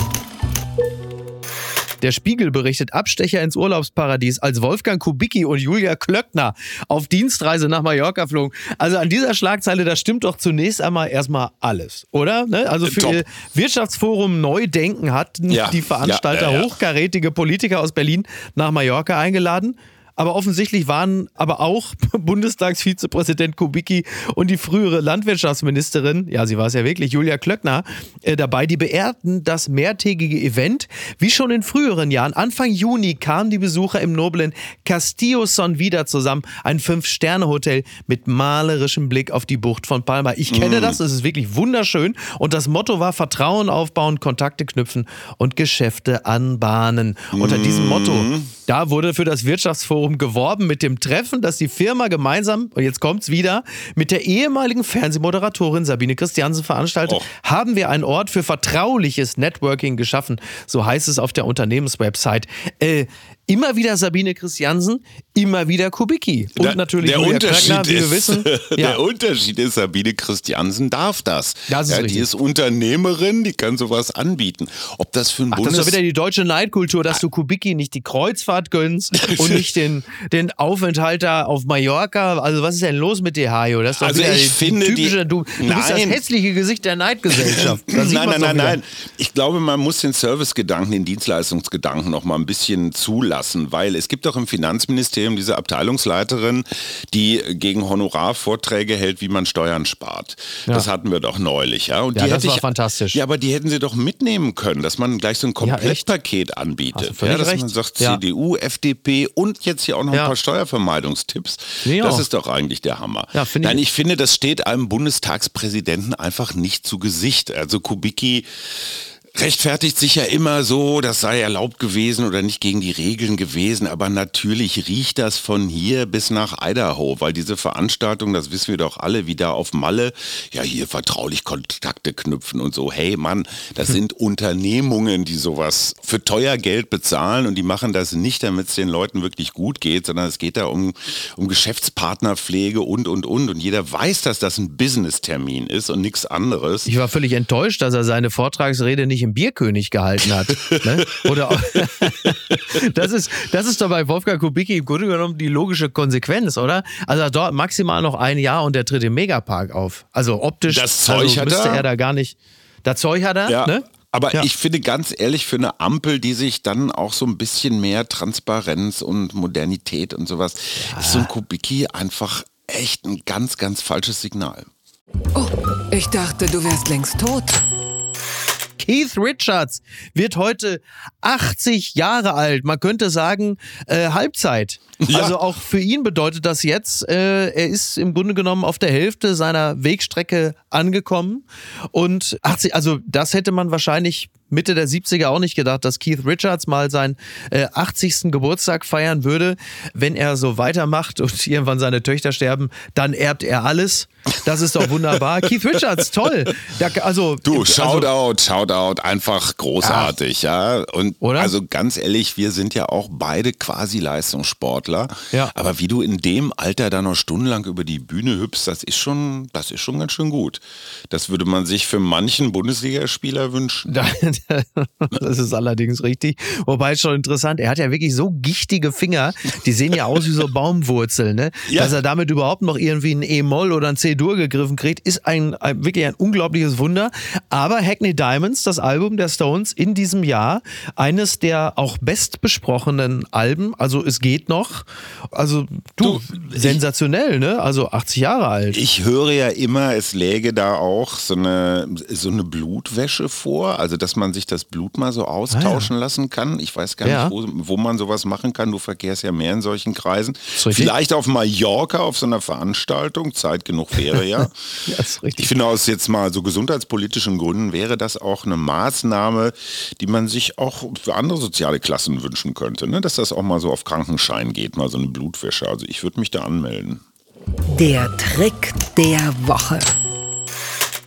Der Spiegel berichtet Abstecher ins Urlaubsparadies, als Wolfgang Kubicki und Julia Klöckner auf Dienstreise nach Mallorca flogen. Also an dieser Schlagzeile, da stimmt doch zunächst einmal erstmal alles, oder? Ne? Also für Top. ihr Wirtschaftsforum Neudenken hatten ja, die Veranstalter ja, ja, hochkarätige Politiker aus Berlin nach Mallorca eingeladen. Aber offensichtlich waren aber auch Bundestagsvizepräsident Kubicki und die frühere Landwirtschaftsministerin, ja, sie war es ja wirklich, Julia Klöckner, äh, dabei. Die beehrten das mehrtägige Event. Wie schon in früheren Jahren, Anfang Juni kamen die Besucher im noblen Castillo Son wieder zusammen. Ein Fünf-Sterne-Hotel mit malerischem Blick auf die Bucht von Palma. Ich kenne mm. das, es ist wirklich wunderschön. Und das Motto war Vertrauen aufbauen, Kontakte knüpfen und Geschäfte anbahnen. Mm. Unter diesem Motto, mm. da wurde für das Wirtschaftsforum Forum geworben mit dem Treffen, das die Firma gemeinsam, und jetzt kommt's wieder, mit der ehemaligen Fernsehmoderatorin Sabine Christiansen veranstaltet, oh. haben wir einen Ort für vertrauliches Networking geschaffen. So heißt es auf der Unternehmenswebsite. Äh, Immer wieder Sabine Christiansen, immer wieder Kubicki. Und der, natürlich der Julia Unterschied Klöckner, wie ist, wir wissen. Ja. Der Unterschied ist, Sabine Christiansen darf das. das ist ja, die ist Unternehmerin, die kann sowas anbieten. Ob das für ein Ach, Bundes... Das ist doch wieder die deutsche Neidkultur, dass du Kubicki nicht die Kreuzfahrt gönnst und nicht den, den Aufenthalt da auf Mallorca. Also was ist denn los mit dir, Hajo? Das ist doch also ich finde typische, die, du, du bist das hässliche Gesicht der Neidgesellschaft. nein, nein, nein, nein. Ich glaube, man muss den Servicegedanken, den Dienstleistungsgedanken noch mal ein bisschen zulassen, weil es gibt doch im Finanzministerium diese Abteilungsleiterin, die gegen Honorar Vorträge hält, wie man Steuern spart. Ja. Das hatten wir doch neulich, ja. Und ja, die das war ich, fantastisch. Ja, aber die hätten sie doch mitnehmen können, dass man gleich so ein Komplettpaket ja, anbietet. Ja, dass recht. man sagt CDU, FDP und jetzt hier auch noch ein paar Steuervermeidungstipps. das ist doch eigentlich der Hammer. Nein, ich finde, das steht einem Bundestagspräsidenten einfach nicht zu Gesicht. Also Kubicki rechtfertigt sich ja immer so, das sei erlaubt gewesen oder nicht gegen die Regeln gewesen, aber natürlich riecht das von hier bis nach Idaho, weil diese Veranstaltung, das wissen wir doch alle, wie da auf Malle, ja hier vertraulich Kontakte knüpfen und so, hey Mann, das sind Unternehmungen, die sowas für teuer Geld bezahlen und die machen das nicht, damit es den Leuten wirklich gut geht, sondern es geht da um, um Geschäftspartnerpflege und, und, und. Und jeder weiß, dass das ein Business-Termin ist und nichts anderes. Ich war völlig enttäuscht, dass er seine Vortragsrede nicht im Bierkönig gehalten hat. ne? Oder auch, das, ist, das ist doch bei Wolfgang Kubicki im Grunde genommen die logische Konsequenz, oder? Also dort maximal noch ein Jahr und der tritt im Megapark auf. Also optisch das Zeug also hat müsste er. er da gar nicht. Das Zeug hat er, ja. ne? Aber Ja. ich finde ganz ehrlich, für eine Ampel, die sich dann auch so ein bisschen mehr Transparenz und Modernität und sowas, ist so ein Kubicki einfach echt ein ganz, ganz falsches Signal. Oh, ich dachte, du wärst längst tot. Keith Richards wird heute 80 Jahre alt. Man könnte sagen, äh, Halbzeit. Ja. Also auch für ihn bedeutet das jetzt, äh, er ist im Grunde genommen auf der Hälfte seiner Wegstrecke angekommen. Und 80, also das hätte man wahrscheinlich Mitte der 70er auch nicht gedacht, dass Keith Richards mal seinen äh, 80. Geburtstag feiern würde. Wenn er so weitermacht und irgendwann seine Töchter sterben, dann erbt er alles. Das ist doch wunderbar. Keith Richards, toll. Da, also, Du, also, Shoutout, Shoutout, einfach großartig, ja. Und Oder? also ganz ehrlich, wir sind ja auch beide quasi Leistungssportler. Ja. Aber wie du in dem Alter da noch stundenlang über die Bühne hüpfst, das ist schon, das ist schon ganz schön gut. Das würde man sich für manchen Bundesligaspieler wünschen. Das ist allerdings richtig. Wobei ist schon interessant, er hat ja wirklich so gichtige Finger, die sehen ja aus wie so Baumwurzeln, ne? Ja. Dass er damit überhaupt noch irgendwie ein E-Moll oder ein C-Dur gegriffen kriegt, ist ein, ein wirklich ein unglaubliches Wunder. Aber Hackney Diamonds, das Album der Stones in diesem Jahr, eines der auch bestbesprochenen Alben, also es geht noch. Also du, Du, sensationell, ne? Also 80 Jahre alt. Ich höre ja immer, es läge da auch so eine, so eine Blutwäsche vor, also dass man sich das Blut mal so austauschen lassen kann. Ich weiß gar Ja. nicht, wo, wo man sowas machen kann. Du verkehrst ja mehr in solchen Kreisen. Vielleicht auf Mallorca auf so einer Veranstaltung, Zeit genug wäre ja. Ja, ist richtig. Ich finde aus jetzt mal so gesundheitspolitischen Gründen wäre das auch eine Maßnahme, die man sich auch für andere soziale Klassen wünschen könnte, ne? dass das auch mal so auf Krankenschein geht, mal so eine Blutwäsche. Also ich würde mich da anmelden. Der Trick der Woche.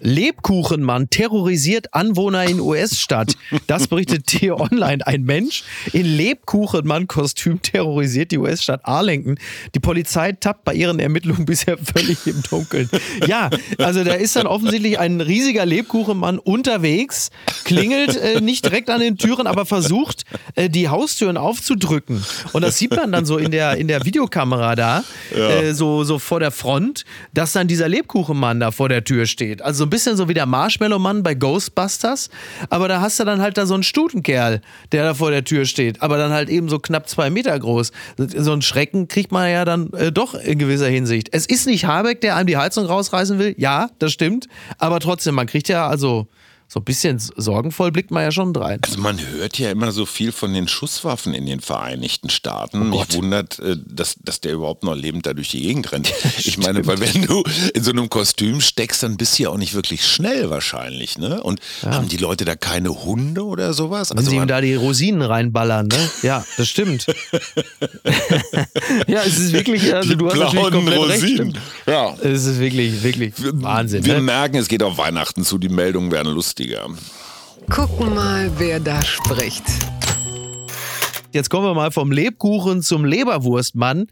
Lebkuchenmann terrorisiert Anwohner in US-Stadt. Das berichtet T-Online. Ein Mensch in Lebkuchenmann-Kostüm terrorisiert die US-Stadt Arlington. Die Polizei tappt bei ihren Ermittlungen bisher völlig im Dunkeln. Ja, also da ist dann offensichtlich ein riesiger Lebkuchenmann unterwegs, klingelt äh, nicht direkt an den Türen, aber versucht, äh, die Haustüren aufzudrücken. Und das sieht man dann so in der, in der Videokamera da, äh, so, so vor der Front, dass dann dieser Lebkuchenmann da vor der Tür steht. Also so ein bisschen so wie der Marshmallow-Mann bei Ghostbusters, aber da hast du dann halt da so einen Stutenkerl, der da vor der Tür steht, aber dann halt eben so knapp zwei Meter groß. So einen Schrecken kriegt man ja dann äh, doch in gewisser Hinsicht. Es ist nicht Habeck, der einem die Heizung rausreißen will, ja, das stimmt, aber trotzdem, man kriegt ja also so ein bisschen sorgenvoll blickt man ja schon rein. Also man hört ja immer so viel von den Schusswaffen in den Vereinigten Staaten. Mich wundert, äh, dass, dass der überhaupt noch lebend da durch die Gegend rennt. Ich meine, weil wenn du in so einem Kostüm steckst, dann bist du ja auch nicht wirklich schnell wahrscheinlich. Ne? Und haben die Leute da keine Hunde oder sowas? Wenn Also sie ihm da die Rosinen reinballern, ne? Ja, das stimmt. ja, es ist wirklich, also du hast natürlich komplett recht. Rosinen. stimmt. Ja. Es ist wirklich, wirklich Wahnsinn. Wir ne? merken, es geht auf Weihnachten zu, die Meldungen werden lustiger. Gucken mal, wer da spricht. Jetzt kommen wir mal vom Lebkuchen zum Leberwurstmann.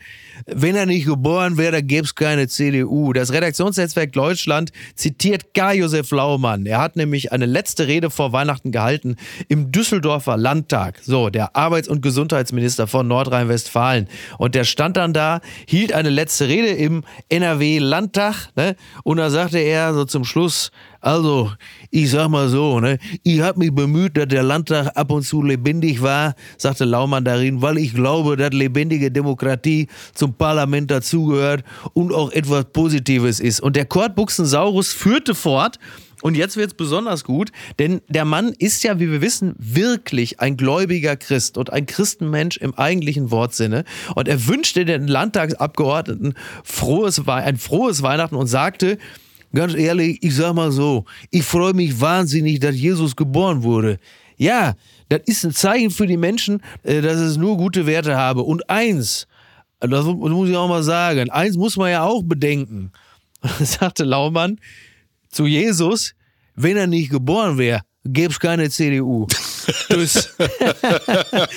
Wenn er nicht geboren wäre, dann gäbe es keine CDU. Das Redaktionsnetzwerk Deutschland zitiert Karl-Josef Laumann. Er hat nämlich eine letzte Rede vor Weihnachten gehalten im Düsseldorfer Landtag. So, der Arbeits- und Gesundheitsminister von Nordrhein-Westfalen. Und der stand dann da, hielt eine letzte Rede im NRW-Landtag. Ne? Und da sagte er so zum Schluss, also, ich sag mal so, ne, ich habe mich bemüht, dass der Landtag ab und zu lebendig war, sagte Laumann darin, weil ich glaube, dass lebendige Demokratie zum Parlament dazugehört und auch etwas Positives ist. Und der Kortbuchsensaurus führte fort, und jetzt wird's besonders gut, denn der Mann ist ja, wie wir wissen, wirklich ein gläubiger Christ und ein Christenmensch im eigentlichen Wortsinne. Und er wünschte den Landtagsabgeordneten frohes, ein frohes Weihnachten und sagte, Ganz ehrlich, ich sag mal so, ich freue mich wahnsinnig, dass Jesus geboren wurde. Ja, das ist ein Zeichen für die Menschen, äh, dass es nur gute Werte habe. Und eins, das muss ich auch mal sagen, eins muss man ja auch bedenken, sagte Laumann zu Jesus, wenn er nicht geboren wäre, gäbe es keine CDU. Tschüss.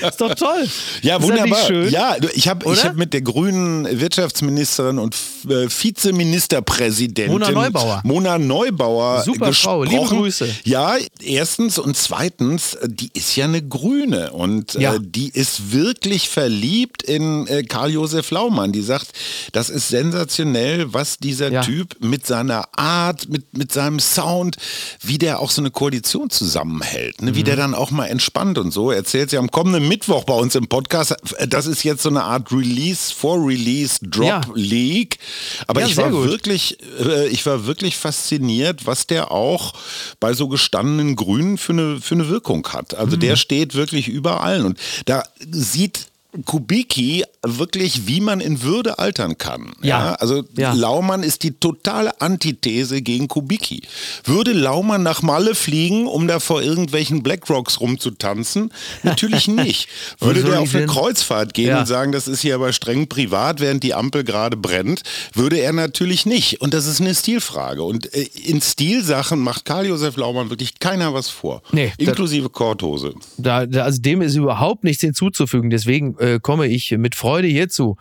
ist doch toll. Ja, Ist das wunderbar. schön? Ja, ich habe hab mit der grünen Wirtschaftsministerin und äh, Vizeministerpräsidentin Mona Neubauer. Mona Neubauer Super Frau, liebe gesprochen. Grüße. Ja, erstens und zweitens, äh, die ist ja eine Grüne und Ja. äh, die ist wirklich verliebt in äh, Karl-Josef Laumann. Die sagt, das ist sensationell, was dieser Ja. Typ mit seiner Art, mit, mit seinem Sound, wie der auch so eine Koalition zusammenhält, ne? wie Mhm. der dann auch mal entspannt und so. Erzählt sie am kommenden Mittwoch bei uns im Podcast. Das ist jetzt so eine Art Release, Vor-Release, Drop Ja. League. Aber Ja, ich war gut. wirklich, äh, ich war wirklich fasziniert, was der auch bei so gestandenen Grünen für eine, für eine Wirkung hat. Also Mhm. der steht wirklich über allen und da sieht Kubicki wirklich, wie man in Würde altern kann. Ja. Also Ja. Laumann ist die totale Antithese gegen Kubicki. Würde Laumann nach Malle fliegen, um da vor irgendwelchen Blackrocks rumzutanzen? Natürlich nicht. Würde der auf eine? Kreuzfahrt gehen Ja. und sagen, das ist hier aber streng privat, während die Ampel gerade brennt? Würde er natürlich nicht. Und das ist eine Stilfrage. Und äh, in Stilsachen macht Karl-Josef Laumann wirklich keiner was vor. Nee, Inklusive Korthose. Da, da, also dem ist überhaupt nichts hinzuzufügen. Deswegen äh, komme ich mit Freude hierzu.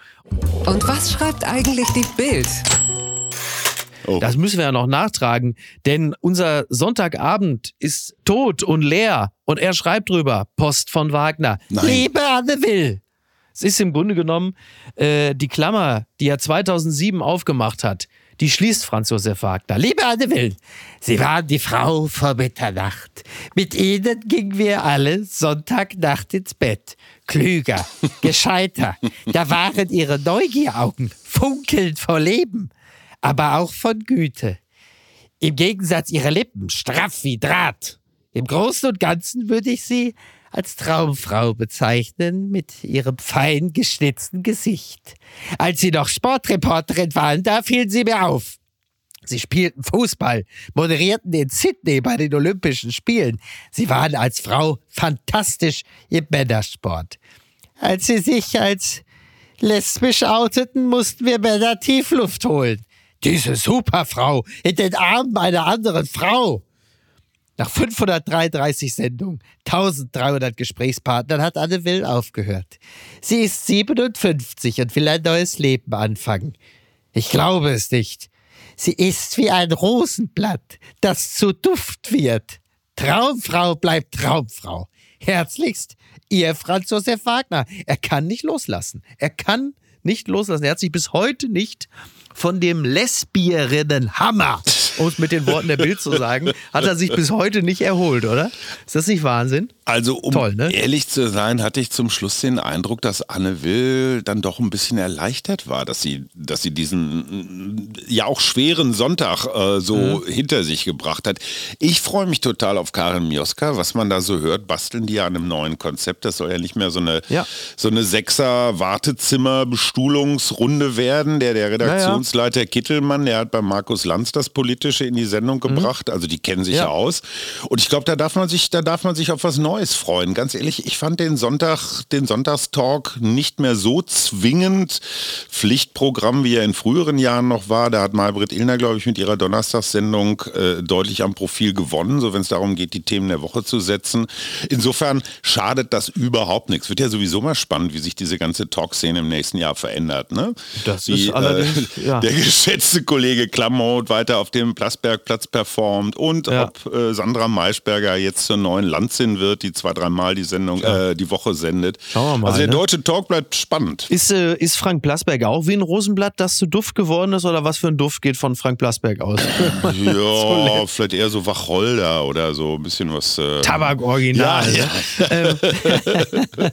Und was schreibt eigentlich die Bild? Oh. Das müssen wir ja noch nachtragen, denn unser Sonntagabend ist tot und leer und er schreibt drüber, Post von Wagner. Nein. Liebe Anne Will. Es ist im Grunde genommen äh, die Klammer, die er 2007 aufgemacht hat. Die schließt Franz Josef Wagner. Liebe Anne Will, Sie waren die Frau vor Mitternacht. Mit Ihnen gingen wir alle Sonntagnacht ins Bett. Klüger, gescheiter. Da waren Ihre Neugieraugen funkelnd vor Leben, aber auch von Güte. Im Gegensatz ihre Lippen straff wie Draht. Im Großen und Ganzen würde ich sie als Traumfrau bezeichnen mit ihrem fein geschnitzten Gesicht. Als sie noch Sportreporterin waren, da fielen sie mir auf. Sie spielten Fußball, moderierten in Sydney bei den Olympischen Spielen. Sie waren als Frau fantastisch im Männersport. Als sie sich als lesbisch outeten, mussten wir Männer Tiefluft holen. Diese Superfrau in den Armen einer anderen Frau. Nach 533 Sendungen, 1300 Gesprächspartnern hat Anne Will aufgehört. Sie ist 57 und will ein neues Leben anfangen. Ich glaube es nicht. Sie ist wie ein Rosenblatt, das zu Duft wird. Traumfrau bleibt Traumfrau. Herzlichst, Ihr Franz Josef Wagner. Er kann nicht loslassen. Er kann nicht loslassen. Er hat sich bis heute nicht von dem Lesbierinnenhammer, um es mit den Worten der Bild zu sagen, hat er sich bis heute nicht erholt, oder? Ist das nicht Wahnsinn? Also, um Toll, ne? ehrlich zu sein, hatte ich zum Schluss den Eindruck, dass Anne Will dann doch ein bisschen erleichtert war, dass sie, dass sie diesen ja auch schweren Sonntag äh, so Mhm. hinter sich gebracht hat. Ich freue mich total auf Karin Mioska, was man da so hört, basteln die ja an einem neuen Konzept. Das soll ja nicht mehr so eine, Ja. so eine Sechser-Wartezimmer-Bestuhlungsrunde werden. Der, der Redaktionsleiter Kittelmann, der hat bei Markus Lanz das Politische in die Sendung gebracht. Also die kennen sich ja, Mhm. Ja. aus. Und ich glaube, da darf man sich, da darf man sich auf was Neues freuen. Ganz ehrlich, ich fand den Sonntag, den Sonntagstalk nicht mehr so zwingend Pflichtprogramm, wie er in früheren Jahren noch war. Da hat Malbrit Illner, glaube ich, mit ihrer Donnerstagssendung äh, deutlich am Profil gewonnen, so wenn es darum geht, die Themen der Woche zu setzen. Insofern schadet das überhaupt nichts. Wird ja sowieso mal spannend, wie sich diese ganze Talkszene im nächsten Jahr verändert. Ne? Das wie, ist allerdings, ja. Der geschätzte Kollege Klamroth weiter auf dem Plasbergplatz performt und Ja. ob äh, Sandra Maischberger jetzt zur neuen Landsin wird, die zwei, dreimal die Sendung, äh, die Woche sendet. Schauen wir mal, also der ne? deutsche Talk bleibt spannend. Ist, äh, ist Frank Blasberg auch wie ein Rosenblatt, das zu Duft geworden ist? Oder was für ein Duft geht von Frank Blasberg aus? Ja, vielleicht eher so Wacholder oder so ein bisschen was. Äh, Tabak Original. Ja, ne?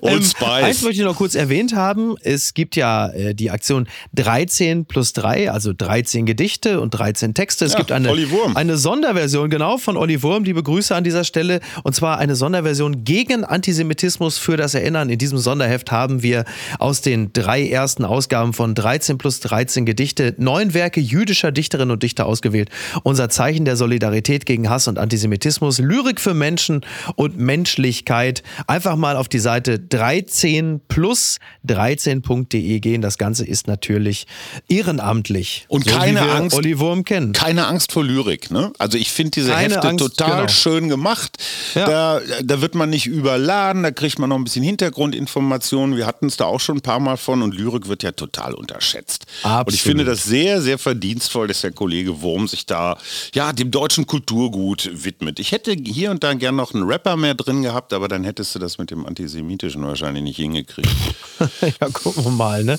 Old Ähm, Spice. Eins möchte ich noch kurz erwähnt haben. Es gibt ja äh, die Aktion 13 plus 3, also 13 Gedichte und 13 Texte. Es Ja, gibt eine, eine Sonderversion, genau, von Olli Wurm. Liebe Grüße an dieser Stelle. Und zwar eine Sonderversion gegen Antisemitismus für das Erinnern. In diesem Sonderheft haben wir aus den drei ersten Ausgaben von 13 plus 13 Gedichte neun Werke jüdischer Dichterinnen und Dichter ausgewählt. Unser Zeichen der Solidarität gegen Hass und Antisemitismus, Lyrik für Menschen und Menschlichkeit. Einfach mal auf die Seite 13 plus 13.de gehen. Das Ganze ist natürlich ehrenamtlich. Und so keine Angst. Olli Wurm kennen. keine Angst vor Lyrik. Ne? Also ich finde diese Keine Hefte Angst, total genau. schön gemacht. Ja. Da, da wird man nicht überladen, da kriegt man noch ein bisschen Hintergrundinformationen. Wir hatten es da auch schon ein paar Mal von und Lyrik wird ja total unterschätzt. Und ich Absolut. finde das sehr, sehr verdienstvoll, dass der Kollege Wurm sich da ja dem deutschen Kulturgut widmet. Ich hätte hier und da gern noch einen Rapper mehr drin gehabt, aber dann hättest du das mit dem Antisemitischen wahrscheinlich nicht hingekriegt. Ja, gucken wir mal, ne?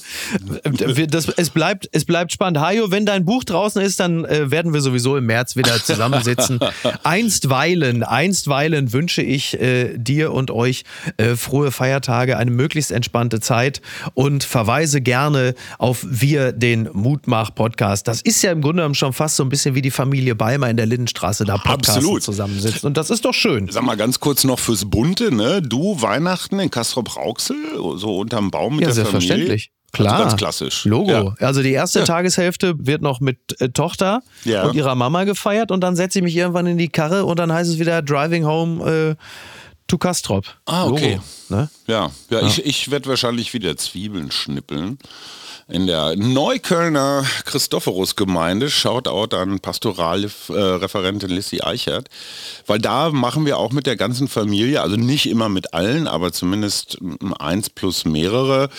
Das, es, bleibt, es bleibt spannend. Hajo, wenn dein Buch draußen ist, dann äh, werden wir sowieso im März wieder zusammensitzen. einstweilen, einstweilen wünsche wünsche ich äh, dir und euch äh, frohe Feiertage, eine möglichst entspannte Zeit und verweise gerne auf Wir, den Mutmach-Podcast. Das ist ja im Grunde genommen schon fast so ein bisschen wie die Familie Beimer in der Lindenstraße da Podcast zusammensitzt. Und das ist doch schön. Sag mal ganz kurz noch fürs Bunte, ne? Du Weihnachten in Castrop-Rauxel, so unterm Baum mit ja, der selbstverständlich. Familie? Klar. Also ganz klassisch. Logo. Ja. Also die erste Ja. Tageshälfte wird noch mit äh, Tochter Ja. und ihrer Mama gefeiert und dann setze ich mich irgendwann in die Karre und dann heißt es wieder Driving Home äh, to Kastrop. Ah, okay. Logo, ne? Ja, ja, ich, ich werde wahrscheinlich wieder Zwiebeln schnippeln. In der Neuköllner Christophorus-Gemeinde, Shoutout an Pastoralreferentin Lissy Eichert, weil da machen wir auch mit der ganzen Familie, also nicht immer mit allen, aber zumindest mm, eins plus mehrere,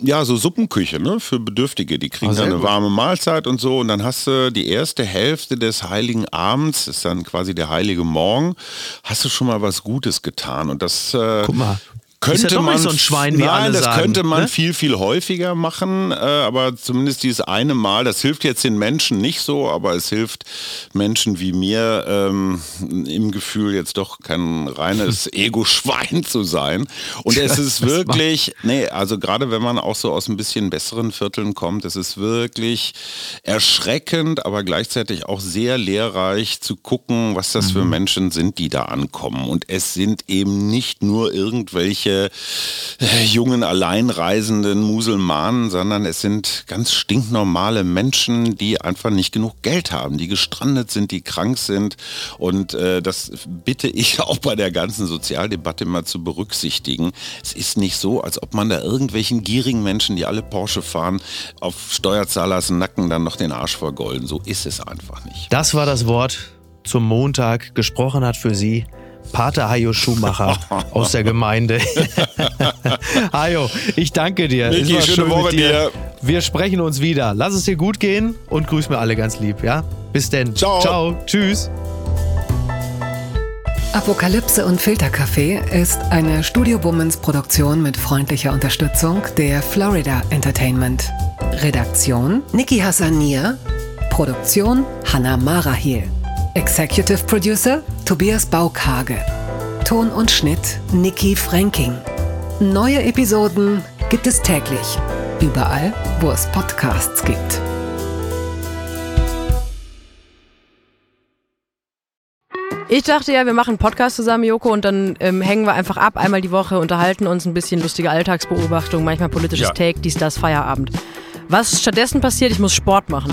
ja, so Suppenküche ne, für Bedürftige. Die kriegen sehr dann eine gut. warme Mahlzeit und so und dann hast du die erste Hälfte des heiligen Abends, ist dann quasi der heilige Morgen, hast du schon mal was Gutes getan und das... Äh, Guck mal. Könnte Ist ja doch man nicht so ein Schwein, wie nein, alle das sagen, könnte man ne? viel viel häufiger machen, äh, aber zumindest dieses eine Mal, das hilft jetzt den Menschen nicht so, aber es hilft Menschen wie mir ähm, im Gefühl jetzt doch kein reines Ego-Schwein zu sein. Und es ist wirklich, nee, also gerade wenn man auch so aus ein bisschen besseren Vierteln kommt, es ist wirklich erschreckend, aber gleichzeitig auch sehr lehrreich zu gucken, was das für Menschen sind, die da ankommen. Und es sind eben nicht nur irgendwelche äh, jungen, alleinreisenden Musulmanen, sondern es sind ganz stinknormale Menschen, die einfach nicht genug Geld haben, die gestrandet sind, die krank sind. Und äh, das bitte ich auch bei der ganzen Sozialdebatte mal zu berücksichtigen. Es ist nicht so, als ob man da irgendwelchen gierigen Menschen, die alle Porsche fahren, auf Steuerzahlers Nacken dann noch den Arsch vergolden. So ist es einfach nicht. Das war das Wort zum Montag. Gesprochen hat für Sie Pater Hajo Schumacher aus der Gemeinde. Hajo, ich danke dir. Niki, schöne schön Woche dir. Wir sprechen uns wieder. Lass es dir gut gehen und grüß mir alle ganz lieb, ja? Bis denn. Ciao. Ciao. Tschüss. Apokalypse und Filterkaffee ist eine Studio Womans Produktion mit freundlicher Unterstützung der Florida Entertainment. Redaktion Niki Hassanier. Produktion Hannah Marahiel. Executive Producer Tobias Baukage. Ton und Schnitt Niki Franking. Neue Episoden gibt es täglich. Überall, wo es Podcasts gibt. Ich dachte ja, wir machen einen Podcast zusammen, Joko, und dann ähm, hängen wir einfach ab, einmal die Woche, unterhalten uns ein bisschen lustige Alltagsbeobachtung, manchmal politisches Ja. Take, dies, das, Feierabend. Was stattdessen passiert, ich muss Sport machen.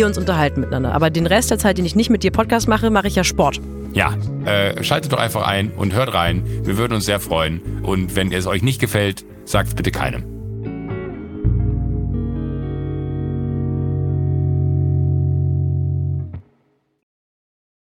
uns unterhalten miteinander. Aber den Rest der Zeit, den ich nicht mit dir Podcast mache, mache ich ja Sport. Ja, äh, schaltet doch einfach ein und hört rein. Wir würden uns sehr freuen. Und wenn es euch nicht gefällt, sagt es bitte keinem.